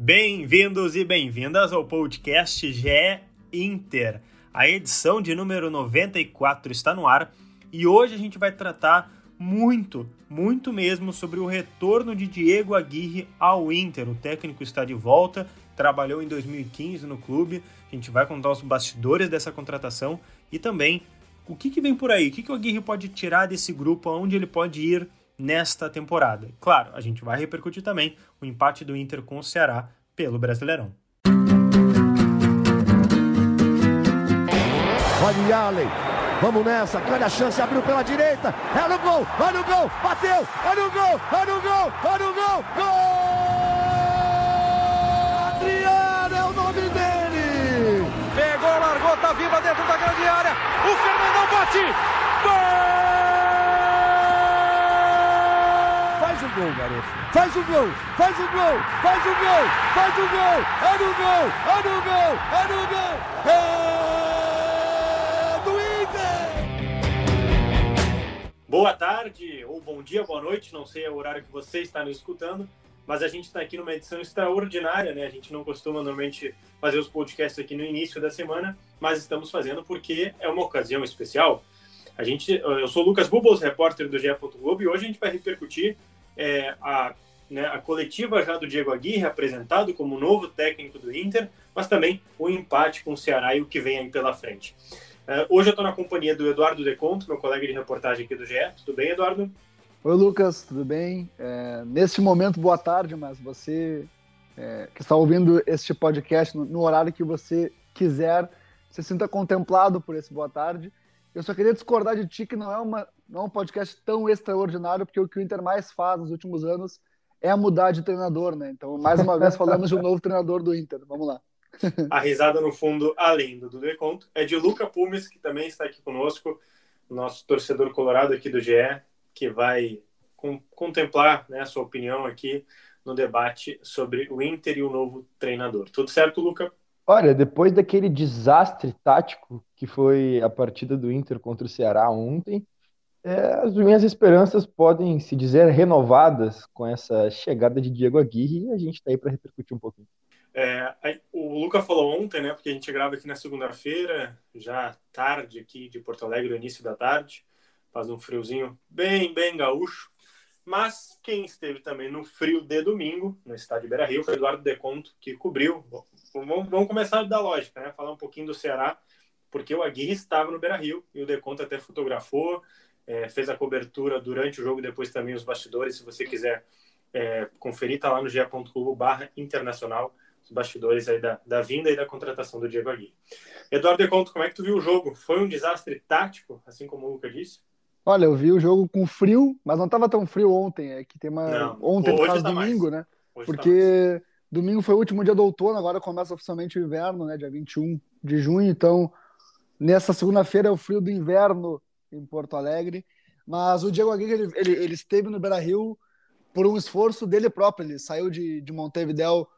Bem-vindos e bem-vindas ao podcast GE Inter. A edição de número 94 está no ar e hoje a gente vai tratar muito, muito mesmo sobre o retorno de Diego Aguirre ao Inter. O técnico está de volta, trabalhou em 2015 no clube. A gente vai contar os bastidores dessa contratação e também o que, que vem por aí, o que, que o Aguirre pode tirar desse grupo, aonde ele pode ir nesta temporada. Claro, a gente vai repercutir também o empate do Inter com o Ceará pelo Brasileirão. Olha Allen, vamos nessa, grande a chance, abriu pela direita, é no gol, olha o gol, bateu, olha o gol, olha o gol, olha o gol, gol! Adriano é o nome dele! Pegou, largou, tá viva dentro da grande área, o Fernandão bate, gol! Faz o gol, garoto. Faz o gol, faz o gol, faz o gol, faz o gol. É no gol, é no gol, é no gol. É do Inter. Boa tarde, ou bom dia, boa noite, não sei o horário que você está nos escutando, mas a gente está aqui numa edição extraordinária, né? A gente não costuma normalmente fazer os podcasts aqui no início da semana, mas estamos fazendo porque é uma ocasião especial. A gente, eu sou o Lucas Bubos, repórter do GE. Globo, e hoje a gente vai repercutir é, a, né, a coletiva já do Diego Aguirre, apresentado como novo técnico do Inter, mas também o empate com o Ceará e o que vem aí pela frente. É, hoje eu estou na companhia do Eduardo Deconto, meu colega de reportagem aqui do GE. Tudo bem, Eduardo? Oi, Lucas, tudo bem? É, neste momento, boa tarde, mas você é, que está ouvindo este podcast no, no, horário que você quiser, se sinta contemplado por esse boa tarde. Eu só queria discordar de ti que não é uma, não é um podcast tão extraordinário, porque o que o Inter mais faz nos últimos anos é mudar de treinador, né? Então, mais uma vez, falamos de um novo treinador do Inter. Vamos lá. A risada no fundo, além do Dudu Conto, é de Luca Pumes, que também está aqui conosco, nosso torcedor colorado aqui do GE, que vai com, contemplar né, a sua opinião aqui no debate sobre o Inter e o novo treinador. Tudo certo, Luca? Olha, depois daquele desastre tático que foi a partida do Inter contra o Ceará ontem, é, as minhas esperanças podem se dizer renovadas com essa chegada de Diego Aguirre e a gente está aí para repercutir um pouquinho. É, o Luca falou ontem, né? Porque a gente grava aqui na segunda-feira, já tarde aqui de Porto Alegre, início da tarde, faz um friozinho bem, bem gaúcho. Mas quem esteve também no frio de domingo, no estádio Beira Rio, foi Eduardo Deconto, que cobriu. Vamos, vamos começar da lógica, né? Falar um pouquinho do Ceará, porque o Aguirre estava no Beira Rio e o Deconto até fotografou, é, fez a cobertura durante o jogo, depois também os bastidores. Se você quiser é, conferir, tá lá no ge.clube barra internacional, os bastidores aí da, da vinda e da contratação do Diego Aguirre. Eduardo de Conto, como é que tu viu o jogo? Foi um desastre tático, assim como o Luca disse? Olha, eu vi o jogo com frio, mas não estava tão frio ontem. É que tem uma. Não, ontem, por causa tá domingo, mais. né? Hoje tá Porque tá domingo foi o último dia do outono, agora começa oficialmente o inverno, né? Dia 21 de junho. Então, nessa segunda-feira é o frio do inverno em Porto Alegre. Mas o Diego Aguirre, ele, ele, ele esteve no Beira-Rio por um esforço dele próprio. Ele saiu de, de Montevidéu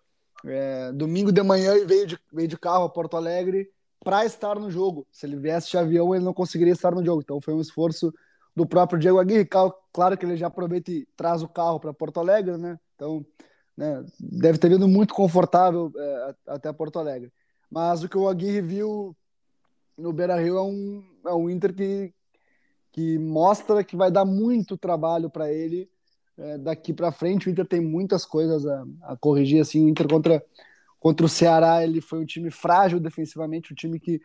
é, domingo de manhã e veio de, veio de carro a Porto Alegre para estar no jogo. Se ele viesse de avião, ele não conseguiria estar no jogo. Então foi um esforço do próprio Diego Aguirre. Claro que ele já aproveita e traz o carro para Porto Alegre, né? Então né, deve ter vindo muito confortável é, até Porto Alegre. Mas o que o Aguirre viu no Beira Rio é um, é um Inter que, que mostra que vai dar muito trabalho para ele é, daqui para frente. O Inter tem muitas coisas a, a, corrigir. Assim, o Inter contra, contra o Ceará ele foi um time frágil defensivamente, um time que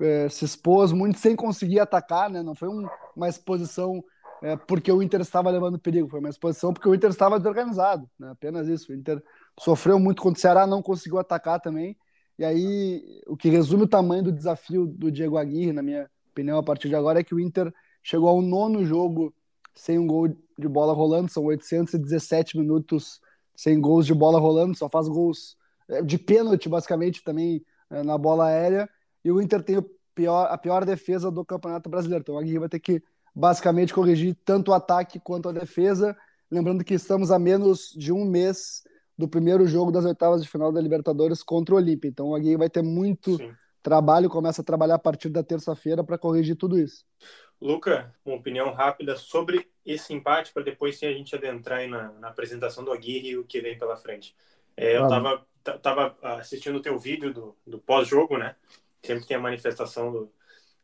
é, se expôs muito sem conseguir atacar, né? Não foi um, uma exposição é, porque o Inter estava levando perigo, foi uma exposição porque o Inter estava desorganizado, né? apenas isso. O Inter sofreu muito contra o Ceará, não conseguiu atacar também. E aí, o que resume o tamanho do desafio do Diego Aguirre, na minha opinião, a partir de agora, é que o Inter chegou ao nono jogo sem um gol de bola rolando, são 817 minutos sem gols de bola rolando, só faz gols é, de pênalti, basicamente, também é, na bola aérea. E o Inter tem pior, a pior defesa do Campeonato Brasileiro. Então, o Aguirre vai ter que, basicamente, corrigir tanto o ataque quanto a defesa. Lembrando que estamos a menos de um mês do primeiro jogo das oitavas de final da Libertadores contra o Olímpia. Então o Aguirre vai ter muito Sim. trabalho, começa a trabalhar a partir da terça-feira para corrigir tudo isso. Luca, uma opinião rápida sobre esse empate, para depois sim a gente adentrar na, na, apresentação do Aguirre e o que vem pela frente. É, eu estava tava assistindo o teu vídeo do, do pós-jogo, né? Sempre tem a manifestação do,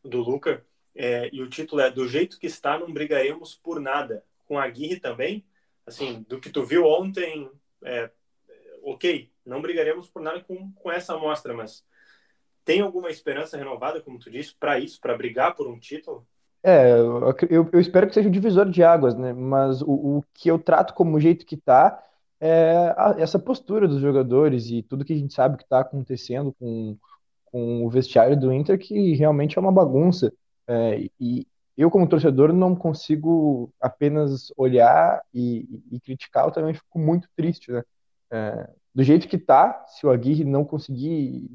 do Luca. É, e o título é Do jeito que está, não brigaremos por nada. Com a Aguirre também, assim, do que tu viu ontem, é, ok, não brigaremos por nada com, com essa amostra, mas tem alguma esperança renovada, como tu disse, para isso, para brigar por um título? É, eu, eu, espero que seja um divisor de águas, né? Mas o, o que eu trato como jeito que tá é a, essa postura dos jogadores e tudo que a gente sabe que está acontecendo com, com o vestiário do Inter, que realmente é uma bagunça. É, e eu, como torcedor, não consigo apenas olhar e, e criticar, eu também fico muito triste, né? É, do jeito que tá, se o Aguirre não conseguir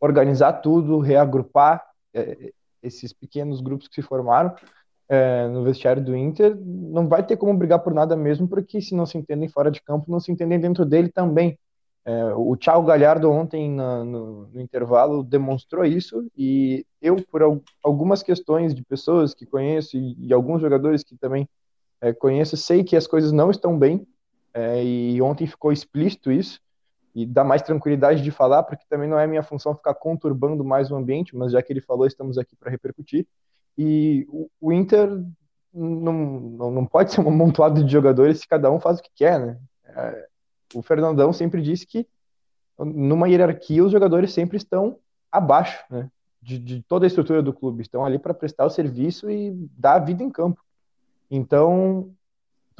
organizar tudo, reagrupar é, esses pequenos grupos que se formaram é, no vestiário do Inter, não vai ter como brigar por nada mesmo, porque se não se entendem fora de campo, não se entendem dentro dele também. É, o Thiago Galhardo ontem na, no, no, intervalo demonstrou isso e eu, por al algumas questões de pessoas que conheço e, e alguns jogadores que também é, conheço, sei que as coisas não estão bem é, e ontem ficou explícito isso e dá mais tranquilidade de falar, porque também não é minha função ficar conturbando mais o ambiente, mas já que ele falou, estamos aqui para repercutir. E o, o Inter não, não, não, pode ser um amontoado de jogadores se cada um faz o que quer, né? É, o Fernandão sempre disse que numa hierarquia os jogadores sempre estão abaixo, né? De, de toda a estrutura do clube, estão ali para prestar o serviço e dar a vida em campo. Então,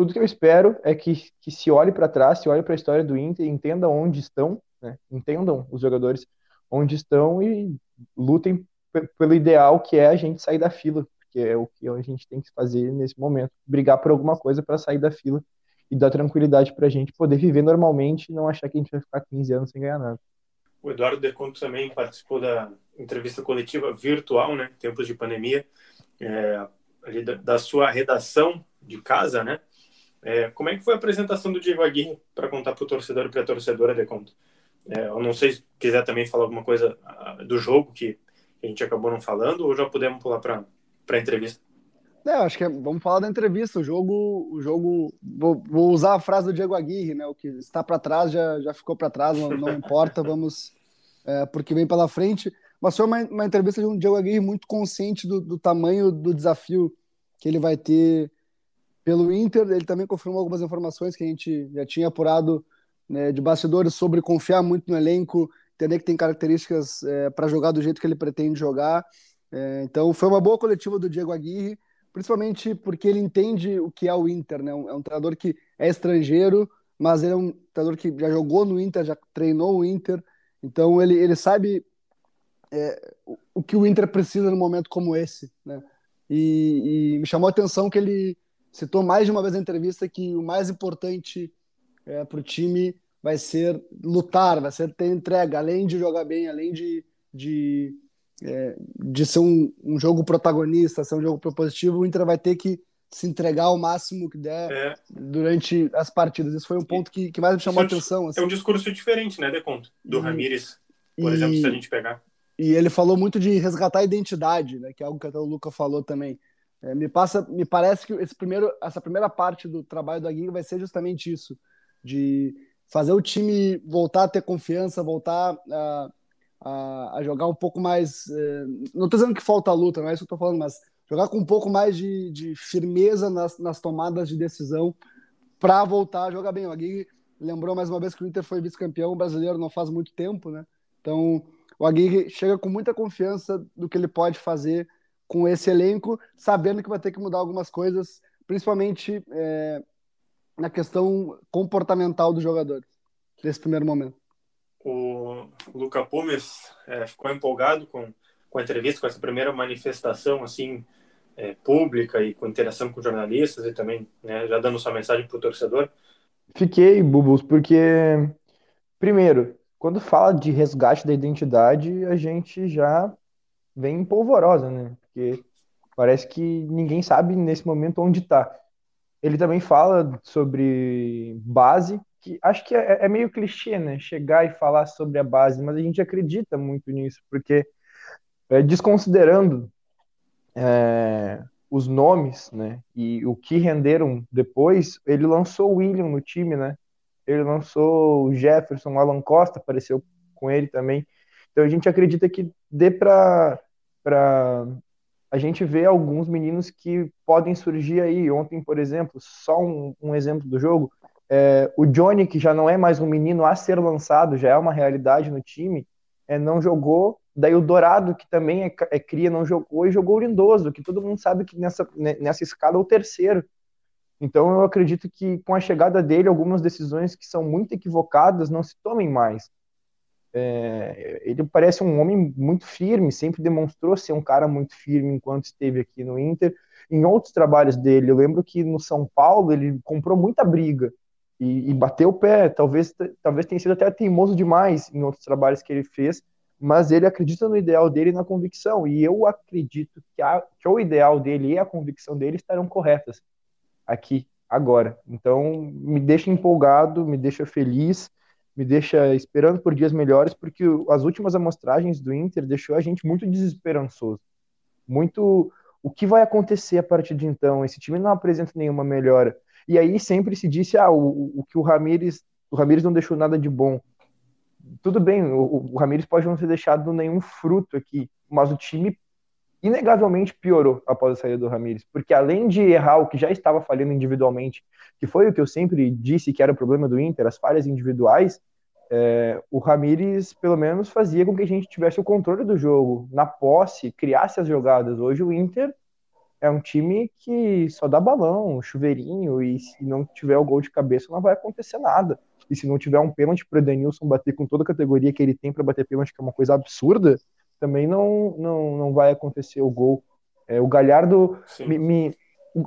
tudo que eu espero é que, que se olhe para trás, se olhe para a história do Inter, entenda onde estão, né? entendam os jogadores onde estão e lutem pelo ideal que é a gente sair da fila, porque é o que a gente tem que fazer nesse momento, brigar por alguma coisa para sair da fila e dar tranquilidade para a gente poder viver normalmente e não achar que a gente vai ficar 15 anos sem ganhar nada. O Eduardo De Conto também participou da entrevista coletiva virtual, né, tempos de pandemia, é, ali da, da, sua redação de casa, né, é, como é que foi a apresentação do Diego Aguirre para contar para o torcedor e para a torcedora de conta? É, eu não sei se quiser também falar alguma coisa ah, do jogo que a gente acabou não falando ou já podemos pular para a entrevista. É, acho que é, vamos falar da entrevista. O jogo, o jogo vou, vou, usar a frase do Diego Aguirre, né? O que está para trás já, já ficou para trás, não, não importa, vamos é, porque vem pela frente. Mas foi uma, uma entrevista de um Diego Aguirre muito consciente do, do tamanho do desafio que ele vai ter pelo Inter. Ele também confirmou algumas informações que a gente já tinha apurado né, de bastidores sobre confiar muito no elenco, entender que tem características é, para jogar do jeito que ele pretende jogar. É, então foi uma boa coletiva do Diego Aguirre, principalmente porque ele entende o que é o Inter. Né? É um treinador que é estrangeiro, mas ele é um treinador que já jogou no Inter, já treinou o Inter. Então ele, ele sabe é, o que o Inter precisa num momento como esse. Né? E, e me chamou a atenção que ele citou mais de uma vez na entrevista que o mais importante é, para o time vai ser lutar, vai ser ter entrega, além de jogar bem, além de, de, é, de ser um, um, jogo protagonista, ser um jogo propositivo, o Inter vai ter que se entregar ao máximo que der é. durante as partidas. Isso foi um ponto que, que mais me chamou a atenção. Assim. É um discurso diferente, né, Deconto? Do e, Ramires, por e, exemplo, se a gente pegar. E ele falou muito de resgatar a identidade, né, que é algo que até o Luca falou também. É, me passa, me parece que esse primeiro, essa primeira parte do trabalho da Giga vai ser justamente isso, de fazer o time voltar a ter confiança, voltar a, a, a jogar um pouco mais. É, não estou dizendo que falta luta, não é isso que eu estou falando, mas jogar com um pouco mais de, de firmeza nas, nas tomadas de decisão para voltar a jogar bem. O Aguirre lembrou mais uma vez que o Inter foi vice-campeão brasileiro não faz muito tempo, né? Então o Aguirre chega com muita confiança do que ele pode fazer com esse elenco, sabendo que vai ter que mudar algumas coisas, principalmente é, na questão comportamental dos jogadores, nesse primeiro momento. O Luca Pumes é, ficou empolgado com, com a entrevista, com essa primeira manifestação assim é, pública e com interação com jornalistas e também né, já dando sua mensagem para o torcedor. Fiquei, Bubus, porque, primeiro, quando fala de resgate da identidade, a gente já vem polvorosa, né? Porque parece que ninguém sabe nesse momento onde está. Ele também fala sobre base, que acho que é, é, meio clichê, né? Chegar e falar sobre a base, mas a gente acredita muito nisso, porque é, desconsiderando é, os nomes, né? E o que renderam depois, ele lançou o William no time, né? ele lançou o Jefferson, o Alan Costa apareceu com ele também. Então a gente acredita que dê para a gente ver alguns meninos que podem surgir aí. Ontem, por exemplo, só um, um exemplo do jogo, é, o Johnny, que já não é mais um menino a ser lançado, já é uma realidade no time, é, não jogou. Daí o Dourado, que também é, é cria, não jogou, e jogou o Lindoso, que todo mundo sabe que nessa, né, nessa escala é o terceiro. Então eu acredito que com a chegada dele, algumas decisões que são muito equivocadas não se tomem mais. É, ele parece um homem muito firme, sempre demonstrou ser um cara muito firme enquanto esteve aqui no Inter. Em outros trabalhos dele, eu lembro que no São Paulo ele comprou muita briga e, e bateu o pé. Talvez, talvez tenha sido até teimoso demais em outros trabalhos que ele fez, mas ele acredita no ideal dele e na convicção. E eu acredito que, a, que o ideal dele e a convicção dele estarão corretas aqui, agora. Então, me deixa empolgado, me deixa feliz, me deixa esperando por dias melhores, porque as últimas amostragens do Inter deixou a gente muito desesperançoso. Muito. O que vai acontecer a partir de então? Esse time não apresenta nenhuma melhora. E aí sempre se disse, ah, o, o que o Ramires, o Ramires não deixou nada de bom. Tudo bem, o, o Ramires pode não ter deixado nenhum fruto aqui, mas o time inegavelmente piorou após a saída do Ramires, porque além de errar o que já estava falhando individualmente, que foi o que eu sempre disse que era o problema do Inter, as falhas individuais, é, o Ramires pelo menos fazia com que a gente tivesse o controle do jogo, na posse, criasse as jogadas. Hoje o Inter é um time que só dá balão, chuveirinho, e se não tiver o gol de cabeça não vai acontecer nada. E se não tiver um pênalti para o Edenilson bater com toda a categoria que ele tem para bater pênalti, que é uma coisa absurda, também não, não, não vai acontecer o gol. É, o Galhardo, me, me,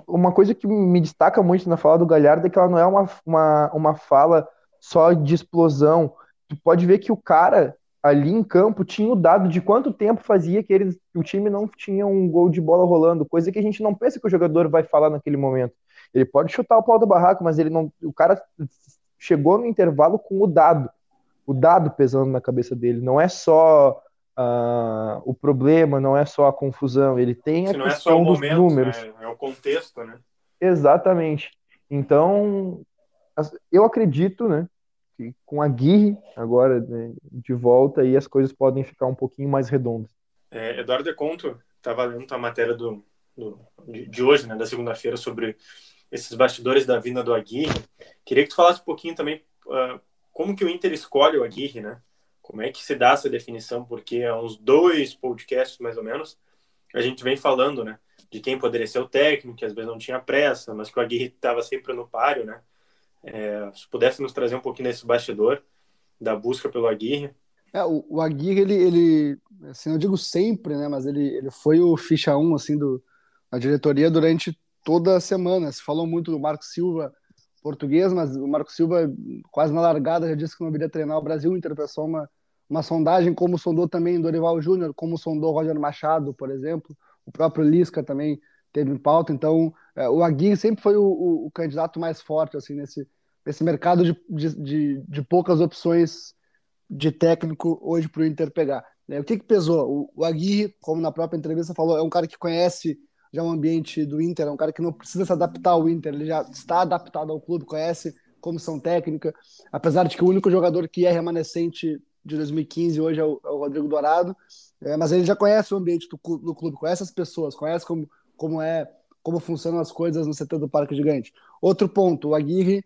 uma coisa que me destaca muito na fala do Galhardo é que ela não é uma, uma, uma fala só de explosão. Tu pode ver que o cara ali em campo tinha o dado de quanto tempo fazia que, eles, que o time não tinha um gol de bola rolando, coisa que a gente não pensa que o jogador vai falar naquele momento. Ele pode chutar o pau do barraco, mas ele não. O cara chegou no intervalo com o dado. O dado pesando na cabeça dele. Não é só uh, o problema, não é só a confusão, ele tem a não questão é só o dos momento, números. Né? É o contexto, né? Exatamente. Então, eu acredito, né, que com a Guirre agora né, de volta aí as coisas podem ficar um pouquinho mais redondas. É, Eduardo De Conto estava lendo a matéria do, do, de hoje, né, da segunda-feira, sobre esses bastidores da vinda do Aguirre. Queria que tu falasse um pouquinho também uh, como que o Inter escolhe o Aguirre, né? Como é que se dá essa definição? Porque há uns dois podcasts, mais ou menos, a gente vem falando, né? De quem poderia ser o técnico, que às vezes não tinha pressa, mas que o Aguirre estava sempre no páreo, né? É, se pudesse nos trazer um pouquinho desse bastidor da busca pelo Aguirre. É, o, o Aguirre, ele, ele, assim, eu digo sempre, né? Mas ele, ele foi o ficha 1, assim, do, da diretoria durante toda a semana. Se falou muito do Marco Silva português, mas o Marco Silva, quase na largada, já disse que não viria treinar o Brasil. O Inter uma, uma sondagem, como sondou também Dorival Júnior, como sondou Roger Machado, por exemplo. O próprio Lisca também teve em pauta. Então, é, o Aguirre sempre foi o, o, o, candidato mais forte assim nesse, nesse mercado de, de, de, de poucas opções de técnico hoje para o Inter pegar. É, o que, que pesou? O, o Aguirre, como na própria entrevista falou, é um cara que conhece já o ambiente do Inter, é um cara que não precisa se adaptar ao Inter, ele já está adaptado ao clube, conhece comissão técnica, apesar de que o único jogador que é remanescente de 2015 hoje é o, é o Rodrigo Dourado, é, mas ele já conhece o ambiente do, do, clube, conhece as pessoas, conhece como, como é, como funcionam as coisas no setor do Parque Gigante. Outro ponto, o Aguirre,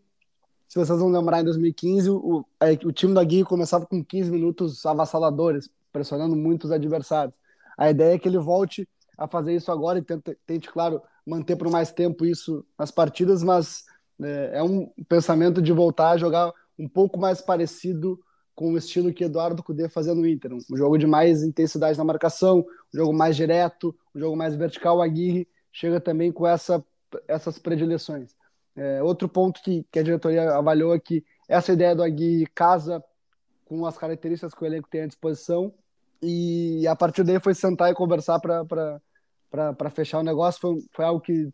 se vocês vão lembrar, em 2015, o, o time do Aguirre começava com 15 minutos avassaladores, pressionando muitos adversários. A ideia é que ele volte a fazer isso agora e tente, tente claro, manter por mais tempo isso nas partidas, mas é, é, um pensamento de voltar a jogar um pouco mais parecido com o estilo que Eduardo Cudê fazia no Inter. Um jogo de mais intensidade na marcação, um jogo mais direto, um jogo mais vertical. O Aguirre chega também com essa, essas predileções. É, outro ponto que, que a diretoria avaliou é que essa ideia do Aguirre casa com as características que o elenco tem à disposição e a partir daí foi sentar e conversar para para fechar o negócio. Foi, foi algo que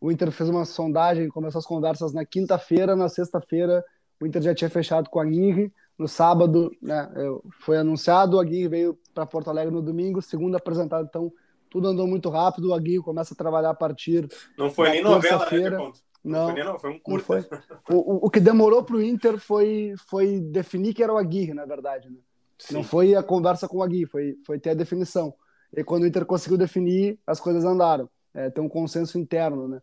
o Inter fez uma sondagem, começou as conversas na quinta-feira, na sexta-feira o Inter já tinha fechado com a Aguirre, no sábado né, foi anunciado, o Aguirre veio para Porto Alegre no domingo, segunda apresentado, então tudo andou muito rápido, o Aguirre começa a trabalhar a partir Não foi nem novela, né, Não, não foi, não, foi um curto. Foi. O, o, que demorou para o Inter foi, foi definir que era o Aguirre, na verdade. Né? Não foi a conversa com o Aguirre, foi, foi ter a definição. E quando o Inter conseguiu definir, as coisas andaram. É, tem um consenso interno, né?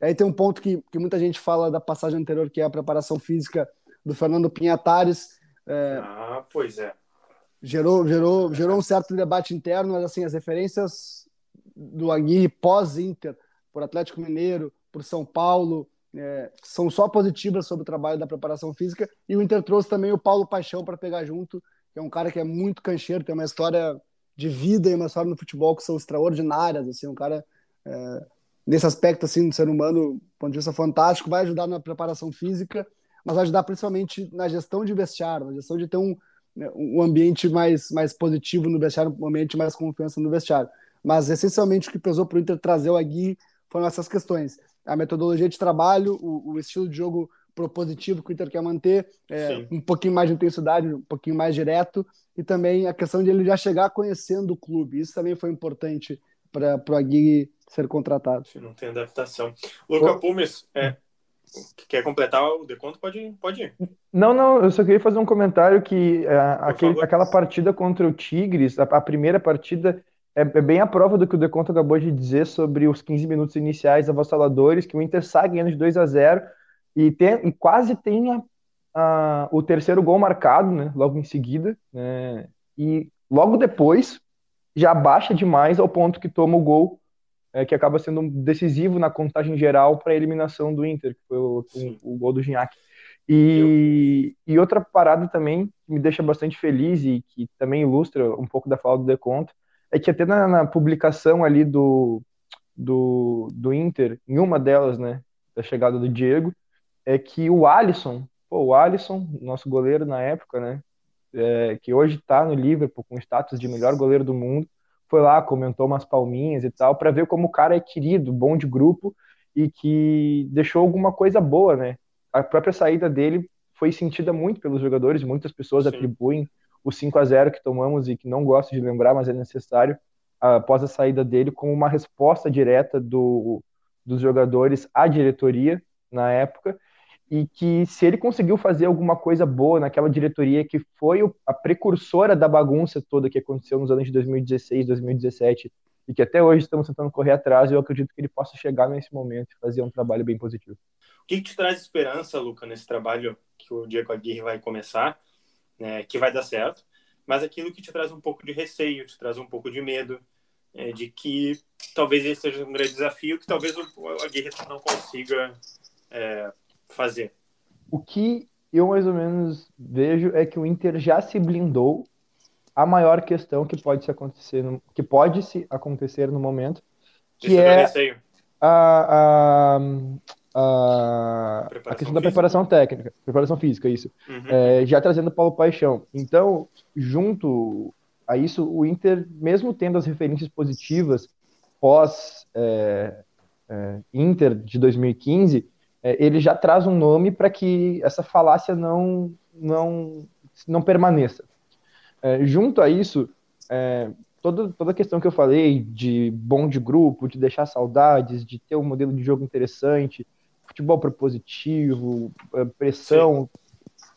Aí tem um ponto que, que muita gente fala da passagem anterior, que é a preparação física do Fernando Pinhatares. É, ah, pois é. Gerou, gerou, gerou um certo debate interno, mas assim, as referências do Aguirre pós-Inter, por Atlético Mineiro, por São Paulo, é, são só positivas sobre o trabalho da preparação física. E o Inter trouxe também o Paulo Paixão para pegar junto, que é um cara que é muito cancheiro, tem uma história de vida e uma história no futebol que são extraordinárias. Assim, um cara é, nesse aspecto assim do ser humano, ponto de vista fantástico, vai ajudar na preparação física, mas vai ajudar principalmente na gestão de vestiário, na gestão de ter um, né, um ambiente mais, mais positivo no vestiário, um ambiente mais confiança no vestiário. Mas essencialmente o que pesou para o Inter trazer o Agui foram essas questões a metodologia de trabalho, o, o, estilo de jogo propositivo que o Inter quer manter, é, um pouquinho mais de intensidade, um pouquinho mais direto, e também a questão de ele já chegar conhecendo o clube. Isso também foi importante para o Aguirre ser contratado. Não tem adaptação. Luca Pumes, é, quer completar o deconto? Pode ir, pode ir. Não, não, eu só queria fazer um comentário que é, aquele, aquela partida contra o Tigres, a, a primeira partida é, é, bem a prova do que o Deconto acabou de dizer sobre os 15 minutos iniciais avassaladores, que o Inter sai ganhando de 2 a 0 e, tem, e quase tem a, a, o terceiro gol marcado, né, logo em seguida, né, e logo depois já baixa demais ao ponto que toma o gol é, que acaba sendo decisivo na contagem geral para a eliminação do Inter, que foi o, o, o gol do Gignac. E, e, outra parada também que me deixa bastante feliz e que também ilustra um pouco da fala do Deconto é que até na, na, publicação ali do, do, do Inter, em uma delas, né, da chegada do Diego, é que o Alisson, pô, o Alisson, nosso goleiro na época, né, é, que hoje está no Liverpool com status de melhor goleiro do mundo, foi lá, comentou umas palminhas e tal, para ver como o cara é querido, bom de grupo e que deixou alguma coisa boa, né? A própria saída dele foi sentida muito pelos jogadores, muitas pessoas Sim. atribuem o 5 a 0 que tomamos e que não gosto de lembrar, mas é necessário, após a saída dele, como uma resposta direta do, dos jogadores à diretoria na época, e que se ele conseguiu fazer alguma coisa boa naquela diretoria que foi a precursora da bagunça toda que aconteceu nos anos de 2016, 2017, e que até hoje estamos tentando correr atrás, eu acredito que ele possa chegar nesse momento e fazer um trabalho bem positivo. O que, que te traz esperança, Luca, nesse trabalho que o Diego Aguirre vai começar? né, que vai dar certo, mas aquilo que te traz um pouco de receio, te traz um pouco de medo, é, de que talvez esse seja um grande desafio que talvez o, a Guerra não consiga é, fazer. O que eu mais ou menos vejo é que o Inter já se blindou a maior questão que pode se acontecer no, que pode se acontecer no momento que é a, a, a, a questão da preparação técnica, preparação física, isso. Uhum. É, já trazendo Paulo Paixão. Então, junto a isso, o Inter, mesmo tendo as referências positivas pós é, é, Inter de 2015, é, ele já traz um nome para que essa falácia não, não, não permaneça. É, junto a isso, é, toda, toda a questão que eu falei de bom de grupo, de deixar saudades, de ter um modelo de jogo interessante, futebol propositivo, é, pressão,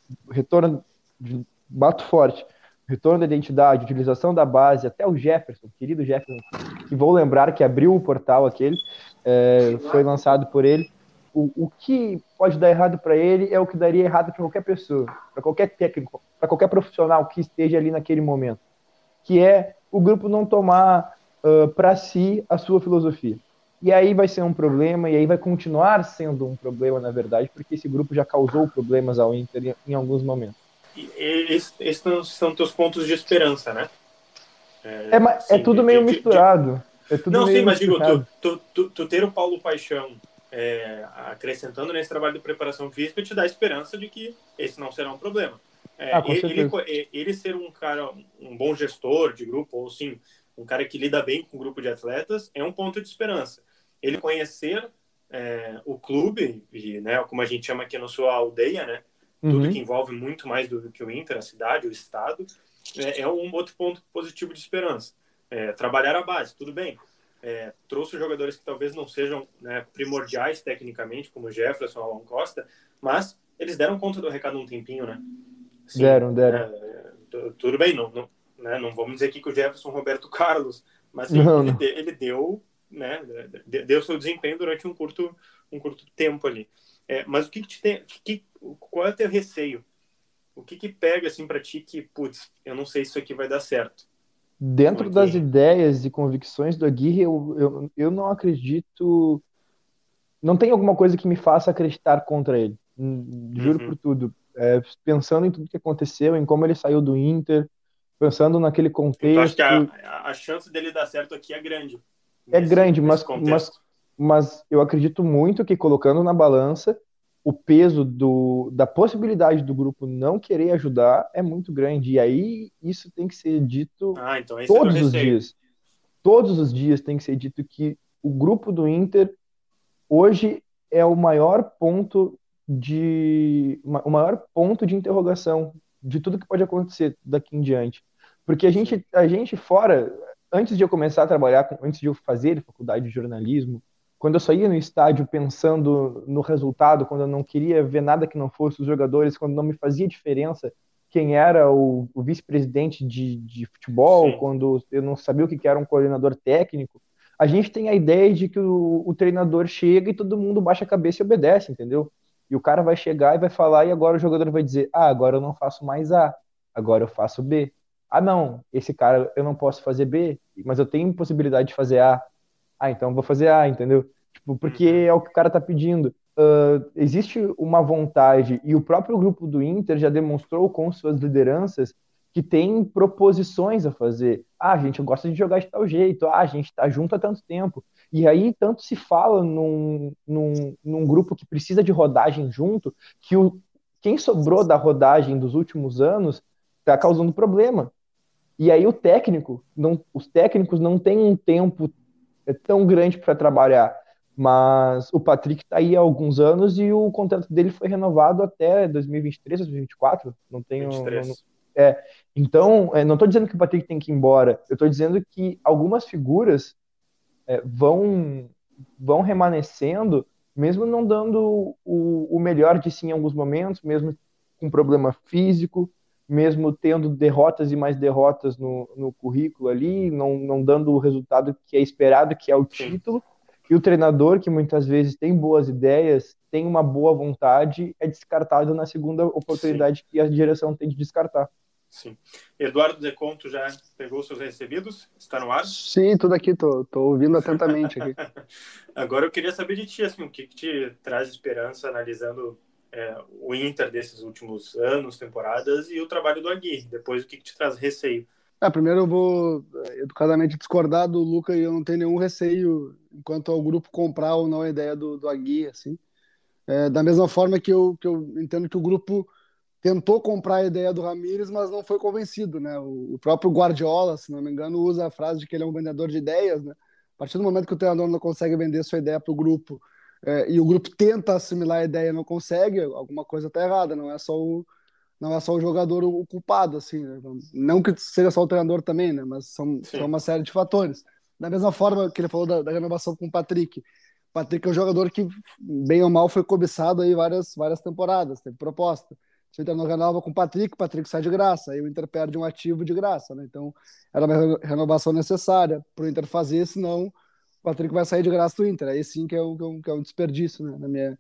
Sim. retorno, de, bato forte, retorno da identidade, utilização da base, até o Jefferson, querido Jefferson, que vou lembrar que abriu o portal aquele, é, foi lançado por ele. O, o que pode dar errado para ele é o que daria errado para qualquer pessoa, para qualquer técnico, para qualquer profissional que esteja ali naquele momento, que é o grupo não tomar uh, para si a sua filosofia. E aí vai ser um problema, e aí vai continuar sendo um problema, na verdade, porque esse grupo já causou problemas ao Inter em, alguns momentos. E esses, são teus pontos de esperança, né? É, é, sim, é tudo meio de, misturado. De... É tudo não, sim, mas digo, tu, tu, tu, tu, ter o Paulo Paixão é, acrescentando nesse trabalho de preparação física te dá esperança de que esse não será um problema. É, ah, ele, ele, ele, ser um cara, um bom gestor de grupo, ou sim, um cara que lida bem com o grupo de atletas, é um ponto de esperança ele conhecer é, o clube, e, né, como a gente chama aqui na sua aldeia, né, uhum. tudo que envolve muito mais do que o Inter, a cidade, o estado, é, é um outro ponto positivo de esperança. É, trabalhar a base, tudo bem. É, trouxe jogadores que talvez não sejam né, primordiais tecnicamente, como Jefferson, Alan Costa, mas eles deram conta do recado um tempinho, né? Deram, deram. É, tudo bem, não, não, né, não vamos dizer aqui que o Jefferson Roberto Carlos, mas não, ele, não. ele, deu, né, deu seu desempenho durante um curto, um curto tempo ali. É, mas o que, que te tem, que, qual é o teu receio? O que que pega assim para ti que, putz, eu não sei se isso aqui vai dar certo? Dentro das ideias e convicções do Aguirre, eu, eu, eu não acredito. Não tem alguma coisa que me faça acreditar contra ele. Hum, juro uhum. por tudo. É, pensando em tudo que aconteceu, em como ele saiu do Inter, pensando naquele contexto. Eu acho que a, a chance dele dar certo aqui é grande. É nesse, grande, mas, mas, mas eu acredito muito que colocando na balança, o peso do, da possibilidade do grupo não querer ajudar é muito grande. E aí isso tem que ser dito ah, então todos é os dias. Todos os dias tem que ser dito que o grupo do Inter hoje é o maior ponto de o maior ponto de interrogação de tudo que pode acontecer daqui em diante. Porque a gente a gente fora antes de eu começar a trabalhar, antes de eu fazer faculdade de jornalismo, quando eu saía no estádio pensando no resultado, quando eu não queria ver nada que não fosse os jogadores, quando não me fazia diferença quem era o, o vice-presidente de, de, futebol, Sim. quando eu não sabia o que era um coordenador técnico, a gente tem a ideia de que o, o, treinador chega e todo mundo baixa a cabeça e obedece, entendeu? E o cara vai chegar e vai falar, e agora o jogador vai dizer: Ah, agora eu não faço mais A, agora eu faço B. Ah, não, esse cara eu não posso fazer B, mas eu tenho possibilidade de fazer A. Ah, então vou fazer A, entendeu? Tipo, porque uhum. é o que o cara tá pedindo. Uh, existe uma vontade, e o próprio grupo do Inter já demonstrou com suas lideranças que tem proposições a fazer. Ah, a gente gosta de jogar de tal jeito, ah, a gente tá junto há tanto tempo. E aí tanto se fala num, num, num grupo que precisa de rodagem junto, que o, quem sobrou da rodagem dos últimos anos está causando problema. E aí o técnico, não, os técnicos não têm um tempo é tão grande para trabalhar. Mas o Patrick está aí há alguns anos e o contrato dele foi renovado até 2023, 2024. Não tenho. 23. Não, é, então, é, não estou dizendo que o Patrick tem que ir embora. Eu estou dizendo que algumas figuras é, vão vão remanescendo, mesmo não dando o, o melhor de si em alguns momentos, mesmo com problema físico, mesmo tendo derrotas e mais derrotas no, no currículo ali, não, não dando o resultado que é esperado, que é o título. E o treinador, que muitas vezes tem boas ideias, tem uma boa vontade, é descartado na segunda oportunidade Sim. que a direção tem de descartar. Sim. Eduardo Deconto já pegou seus recebidos? Está no ar? Sim, tudo aqui, tô, tô ouvindo atentamente aqui. Agora eu queria saber de ti, assim, o que, que te traz esperança analisando é, o Inter desses últimos anos, temporadas, e o trabalho do Aguirre. Depois, o que, que te traz receio? Ah, primeiro eu vou eh, educadamente discordar do Luca e eu não tenho nenhum receio enquanto ao grupo comprar ou não a ideia do, do Agui, assim. É, da mesma forma que eu, que eu entendo que o grupo tentou comprar a ideia do Ramires, mas não foi convencido, né? O, o, próprio Guardiola, se não me engano, usa a frase de que ele é um vendedor de ideias, né? A partir do momento que o treinador não consegue vender sua ideia para o grupo é, e o grupo tenta assimilar a ideia e não consegue, alguma coisa está errada, não é só o, não é só o jogador o, culpado, assim, né? não que seja só o treinador também, né? Mas são, são uma série de fatores. Da mesma forma que ele falou da, da renovação com o Patrick. O Patrick é um jogador que, bem ou mal, foi cobiçado aí várias, várias temporadas, teve proposta. Se o Inter não renova com o Patrick, o Patrick sai de graça, aí o Inter perde um ativo de graça, né? Então, era uma renovação necessária para o Inter fazer, senão Patrick vai sair de graça do Inter. Aí sim que é um, que é um desperdício, né? na, minha,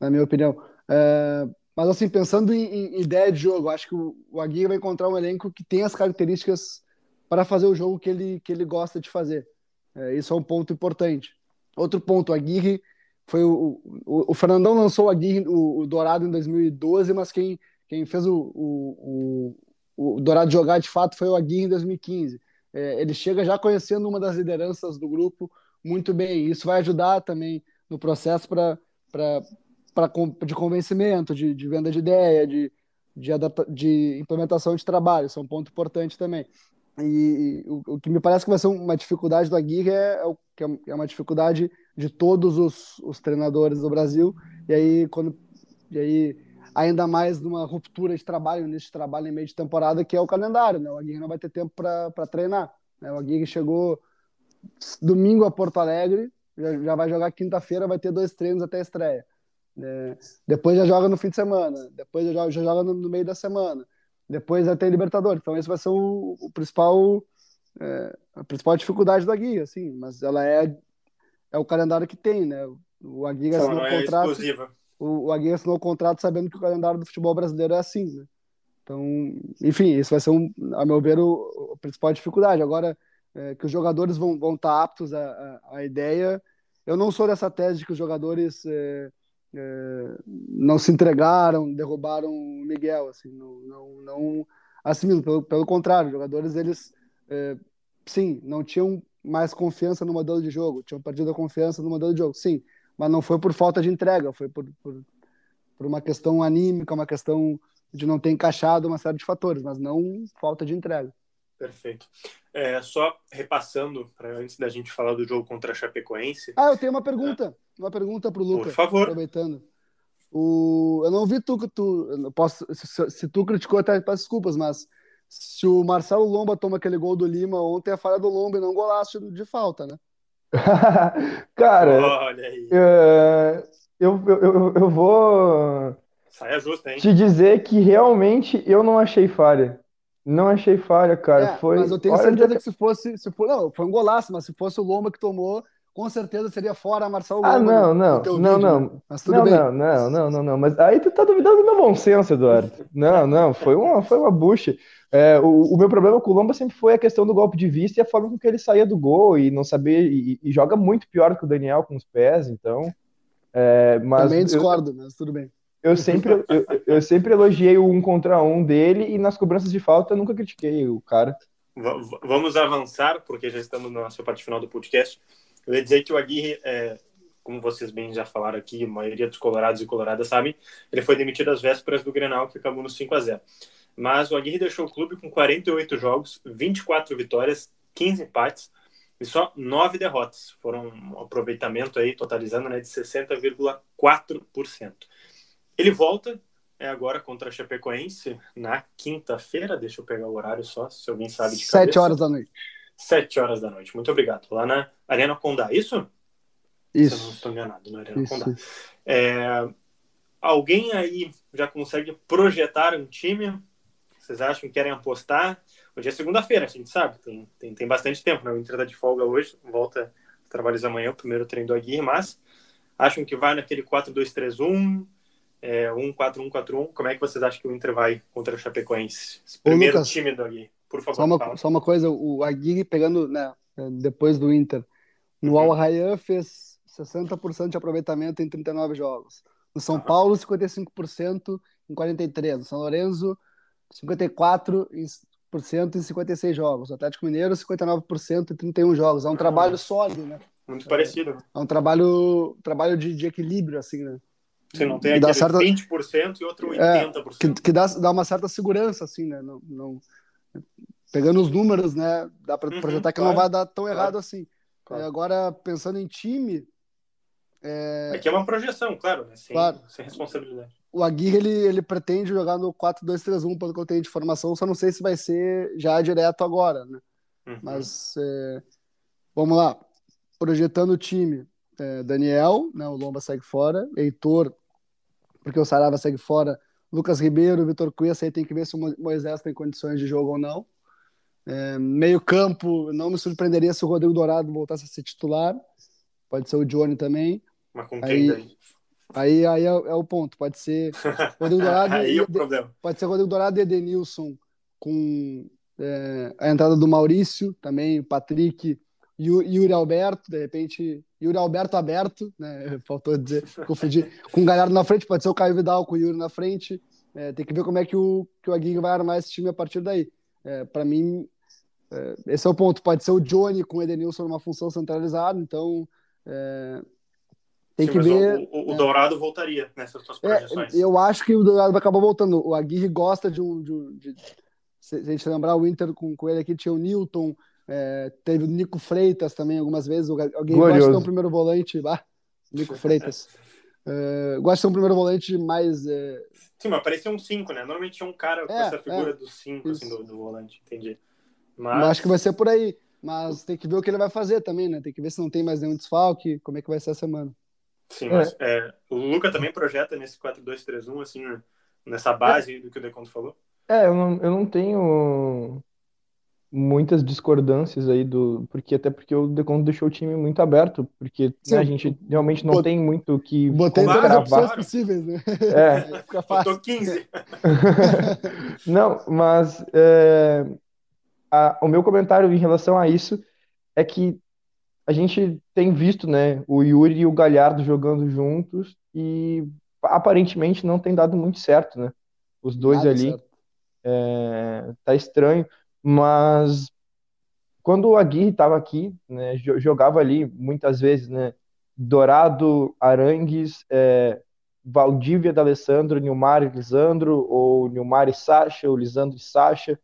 na minha opinião. É, mas, assim, pensando em, em, ideia de jogo, acho que o, o Aguirre vai encontrar um elenco que tem as características para fazer o jogo que ele, que ele gosta de fazer. É, isso é um ponto importante. Outro ponto, o Aguirre foi o, o, o Fernandão lançou o Aguirre, o, o, Dourado em 2012, mas quem, quem fez o, o, o, Dourado jogar de fato foi o Aguirre em 2015. É, ele chega já conhecendo uma das lideranças do grupo muito bem. Isso vai ajudar também no processo para de convencimento, de, de venda de ideia, de, de, adapta, de implementação de trabalho. Isso é um ponto importante também. E, e o, o, que me parece que vai ser uma dificuldade do Aguirre é, é, que é, é uma dificuldade de todos os, os treinadores do Brasil. E aí, quando, e aí, ainda mais numa ruptura de trabalho, nesse trabalho em meio de temporada, que é o calendário. Né? O Aguirre não vai ter tempo para treinar. Né? O Aguirre chegou domingo a Porto Alegre, já, já vai jogar quinta-feira, vai ter dois treinos até a estreia. É, depois já joga no fim de semana, depois já joga, já joga no, no, meio da semana, depois já tem Libertadores. Então esse vai ser o, o principal é, a principal dificuldade da guia, assim, mas ela é é o calendário que tem, né? O Aguirre assinou o é contrato. Exclusiva. O, o Aguirre assinou o contrato sabendo que o calendário do futebol brasileiro é assim, né? Então, enfim, isso vai ser, um, a meu ver, o, a principal dificuldade. Agora, é, que os jogadores vão, estar aptos à, à, à, ideia. Eu não sou dessa tese de que os jogadores é, é, não se entregaram, derrubaram o Miguel, assim, não, não, não assim, pelo, pelo contrário, os jogadores, eles, é, sim, não tinham mais confiança no modelo de jogo, tinham perdido a confiança no modelo de jogo, sim, mas não foi por falta de entrega, foi por, por, por uma questão anímica, uma questão de não ter encaixado uma série de fatores, mas não falta de entrega. Perfeito. É, só repassando, para antes da gente falar do jogo contra a Chapecoense. Ah, eu tenho uma pergunta. É. Uma pergunta para o Lucas. Por favor. Aproveitando. O... Eu não vi tu que tu. Posso... Se, se, tu criticou, até peço desculpas, mas se o Marcelo Lomba toma aquele gol do Lima ontem, é falha do Lomba e não golaço de falta, né? Cara, Olha aí. É, eu, eu, eu, eu vou Saia justa, hein? te dizer que realmente eu não achei falha. Não achei falha, cara. É, foi. Mas eu tenho certeza de... que se fosse, se for, não, foi um golaço, mas se fosse o Lomba que tomou, com certeza seria fora Marcelo ah, Lomba. Ah, não, não, não, vídeo, não. Né? Mas tudo não, bem. não, não, não, não, não. Mas aí tu tá duvidando do meu bom senso, Eduardo. Não, não, foi uma, foi uma bucha. É, o, o, meu problema com o Lomba sempre foi a questão do golpe de vista e a forma com que ele saía do gol e não saber. E, e joga muito pior que o Daniel com os pés, então. É, mas Também discordo, eu, mas tudo bem. Eu sempre, eu, eu, sempre elogiei o um contra um dele e nas cobranças de falta eu nunca critiquei o cara. Vamos avançar, porque já estamos na nossa parte final do podcast. Eu ia dizer que o Aguirre, é, como vocês bem já falaram aqui, a maioria dos colorados e coloradas sabem, ele foi demitido às vésperas do Grenal, que acabou no 5 a 0 mas o Aguirre deixou o clube com 48 jogos, 24 vitórias, 15 empates e só 9 derrotas. Foram um aproveitamento aí, totalizando, né, de 60,4%. Ele volta é agora contra a Chapecoense na quinta-feira. Deixa eu pegar o horário só, se alguém sabe de cabeça. Sete horas da noite. Sete horas da noite. Muito obrigado. Lá na Arena Condá, isso? Isso. Se eu não estou enganado, na Arena isso. Condá. É, alguém aí já consegue projetar um time vocês acham que querem apostar? Hoje é segunda-feira, a gente sabe, tem, tem, tem bastante tempo, né? O Inter tá de folga hoje, volta trabalhos amanhã, o primeiro treino do Aguirre, mas acham que vai naquele 4-2-3-1, é, 1-4-1-4-1? Como é que vocês acham que o Inter vai contra o Chapecoense? Esse primeiro Lucas, time do Aguirre, por favor. Só uma, só uma coisa, o Aguirre pegando, né, depois do Inter, no uhum. Al Rayyan fez 60% de aproveitamento em 39 jogos. No São uhum. Paulo, 55% em 43. No São Lourenço, 54% em 56 jogos. O Atlético Mineiro, 59% em 31 jogos. É um trabalho sólido, né? Muito parecido. É um trabalho, trabalho de, de equilíbrio, assim, né? Você não tem aquele dá certa... 20% e outro 80%. É, que, que dá, dá uma certa segurança, assim, né? Não, não... Pegando os números, né? Dá para uhum, projetar que claro, não vai dar tão claro, errado assim. Claro. Agora, pensando em time. É... Aqui é uma projeção, claro, né? Sem, claro. sem responsabilidade o Aguirre ele, ele pretende jogar no 4-2-3-1, pelo que eu tenho de informação, só não sei se vai ser já direto agora, né? Uhum. Mas é, vamos lá, projetando o time, é, Daniel, né, o Lomba segue fora, Heitor, porque o Sarava segue fora, Lucas Ribeiro, Vitor Cunha, aí tem que ver se o Moisés tem condições de jogo ou não. É, meio campo, não me surpreenderia se o Rodrigo Dourado voltasse a ser titular, pode ser o Johnny também. Mas com quem aí, daí? Aí, aí é, é, o ponto. Pode ser Rodrigo Dourado. aí é o problema. Pode ser Rodrigo Dourado e Edenilson com é, a entrada do Maurício, também Patrick e Yuri Alberto, de repente, Yuri Alberto aberto, né? Faltou dizer, confundi. com o Galhardo na frente, pode ser o Caio Vidal com o Yuri na frente. É, tem que ver como é que o, que o Aguirre vai armar esse time a partir daí. É, Para mim, é, esse é o ponto. Pode ser o Johnny com o Edenilson numa função centralizada, então é, tem Sim, que ver. O, o, o Dourado voltaria nessas suas é, projeções. É, eu acho que o Dourado vai acabar voltando. O Aguirre gosta de um. De, de, se a gente lembrar, o Inter com, com ele aqui tinha o Newton, é, teve o Nico Freitas também algumas vezes. Alguém Glorioso. gosta de ter um primeiro volante. Ah, Nico Freitas. é, gosta de ter um primeiro volante mais. É... Sim, mas parecia um 5, né? Normalmente tinha um cara com é, essa figura é, do 5, assim, do, do, volante, entendi. Mas... Eu acho que vai ser por aí. mas tem que ver o que ele vai fazer também, né? Tem que ver se não tem mais nenhum desfalque, como é que vai ser a semana. Sim, mas é, o Luca também projeta nesse 4-2-3-1, assim, nessa base do que o Deconto falou? É, eu não, eu não tenho muitas discordâncias aí do. Porque até porque o Deconto deixou o time muito aberto, porque né, a gente realmente não Bot... tem muito que. Botei todas as opções possíveis, né? É. Fica fácil. Botou 15. não, mas é, a, o meu comentário em relação a isso é que a gente tem visto, né, o Yuri e o Galhardo jogando juntos e aparentemente não tem dado muito certo, né? Os dois Nada ali. É, tá estranho. Mas quando o Aguirre estava aqui, né, jogava ali muitas vezes, né, Dourado, Arangues, é, Valdívia D'Alessandro, Nilmar e Lisandro, ou Nilmar e Sacha, ou Lisandro e Sacha,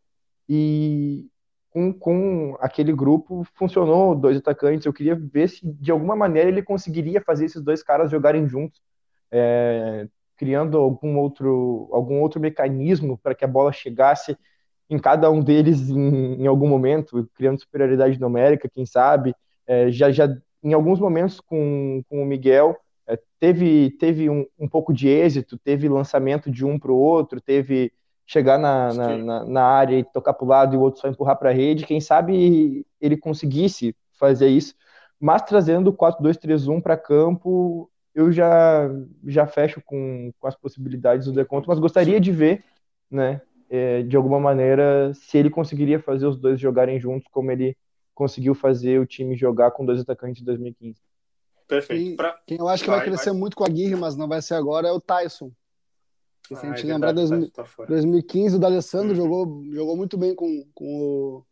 e com, com aquele grupo funcionou dois atacantes. Eu queria ver se de alguma maneira ele conseguiria fazer esses dois caras jogarem juntos, é, criando algum outro, algum outro mecanismo para que a bola chegasse em cada um deles em, em algum momento, criando superioridade numérica, quem sabe. É, já, já em alguns momentos com, com o Miguel, é, teve, teve um, um pouco de êxito, teve lançamento de um para o outro, teve chegar na, na, na, na, área e tocar para o lado e o outro só empurrar para a rede. Quem sabe ele conseguisse fazer isso, mas trazendo o 4-2-3-1 para campo, eu já, já fecho com, com as possibilidades do deconto, mas gostaria de ver né, é, de alguma maneira, se ele conseguiria fazer os dois jogarem juntos, como ele conseguiu fazer o time jogar com dois atacantes em 2015. Perfeito. Quem, pra... quem eu acho que vai, vai crescer vai. muito com a Aguirre, mas não vai ser agora, é o Tyson. Se ah, a gente é lembrar, verdade, 2015, o D'Alessandro uhum. jogou, jogou muito bem com, com, o,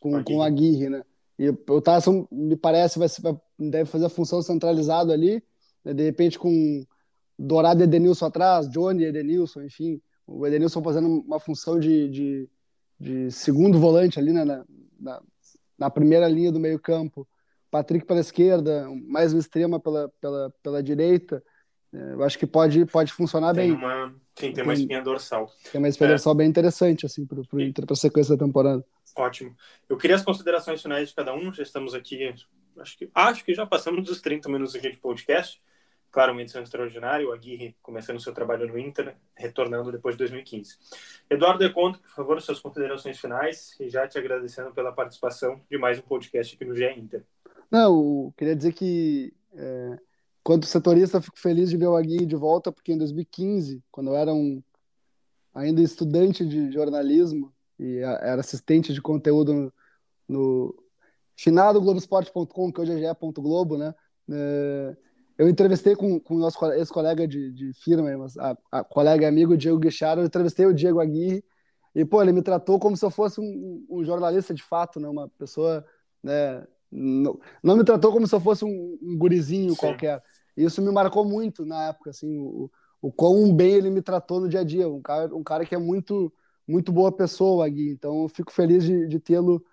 com, com, a Aguirre, né? E o Tyson, me parece, vai, vai, deve fazer a função centralizada ali, né? de repente com Dourado e Edenilson atrás, Johnny e Edenilson, enfim o Edenilson fazendo uma função de, de, de segundo volante ali né, na, na, na, primeira linha do meio campo, Patrick pela esquerda, mais uma extrema pela, pela, pela direita, é, eu acho que pode, pode funcionar tem bem. Uma, sim, tem uma espinha dorsal. Tem uma espinha é. dorsal bem interessante assim, para a sequência da temporada. Ótimo. Eu queria as considerações finais de cada um, já estamos aqui, acho que, acho que já passamos dos 30 minutos aqui de podcast claro, uma edição extraordinária, o Aguirre começando seu trabalho no Inter, retornando depois de 2015. Eduardo De Conto, por favor, suas considerações finais e já te agradecendo pela participação de mais um podcast aqui no GE Inter. Não, queria dizer que é, quanto setorista fico feliz de ver o Aguirre de volta, porque em 2015, quando eu era um ainda estudante de jornalismo e era assistente de conteúdo no, no finado Globoesporte.com, que hoje é ge.globo, né? É, eu entrevistei com, com o nosso ex-colega de, de firma, a, a colega e amigo Diego Guicharo, eu entrevistei o Diego Aguirre, e, pô, ele me tratou como se eu fosse um, um jornalista de fato, né? Uma pessoa, né? Não, não me tratou como se eu fosse um, um gurizinho Sim. qualquer. E isso me marcou muito na época, assim, o, o quão bem ele me tratou no dia a dia. Um cara, um cara que é muito, muito boa pessoa, Agui. Então, eu fico feliz de, de tê-lo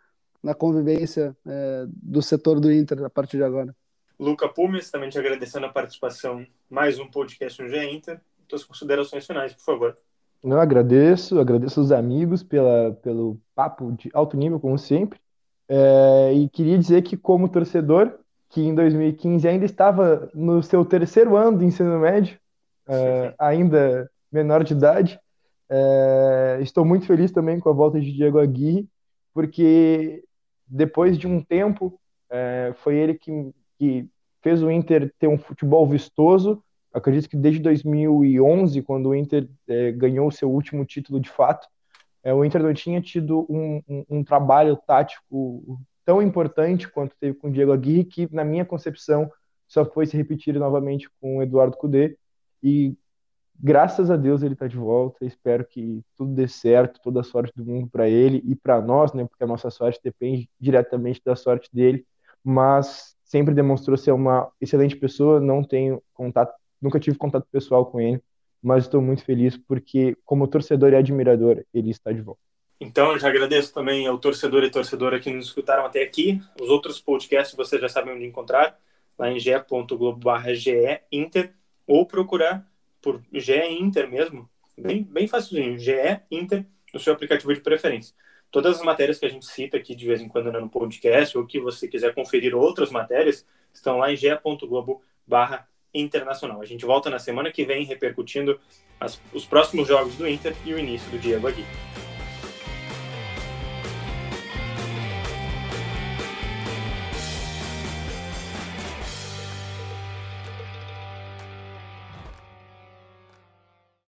na convivência é, do setor do Inter a partir de agora. Luca Pumes, também te agradecendo a participação mais um podcast no GE Inter. Suas considerações finais, por favor. Eu agradeço, agradeço os amigos pela, pelo papo de alto nível, como sempre. É, e queria dizer que, como torcedor, que em 2015 ainda estava no seu terceiro ano de ensino médio, é, ainda menor de idade, é, estou muito feliz também com a volta de Diego Aguirre, porque depois de um tempo, é, foi ele que que fez o Inter ter um futebol vistoso. Acredito que desde 2011, quando o Inter é, ganhou o seu último título de fato, é, o Inter não tinha tido um, um, um, trabalho tático tão importante quanto teve com o Diego Aguirre, que, na minha concepção, só foi se repetir novamente com o Eduardo Cudê. E graças a Deus ele está de volta. Espero que tudo dê certo, toda a sorte do mundo para ele e para nós, né? Porque a nossa sorte depende diretamente da sorte dele. Mas sempre demonstrou ser uma excelente pessoa, não tenho contato, nunca tive contato pessoal com ele, mas estou muito feliz porque, como torcedor e admirador, ele está de volta. Então, já agradeço também ao torcedor e torcedora que nos escutaram até aqui. Os outros podcasts vocês já sabem onde encontrar, lá em ge.globo.ge Inter, ou procurar por GE Inter mesmo, bem, bem facilzinho, GE Inter, no seu aplicativo de preferência. Todas as matérias que a gente cita aqui de vez em quando no podcast, ou que você quiser conferir outras matérias, estão lá em ge.globo barra internacional. A gente volta na semana que vem repercutindo as, os próximos jogos do Inter e o início do Diego Aguirre.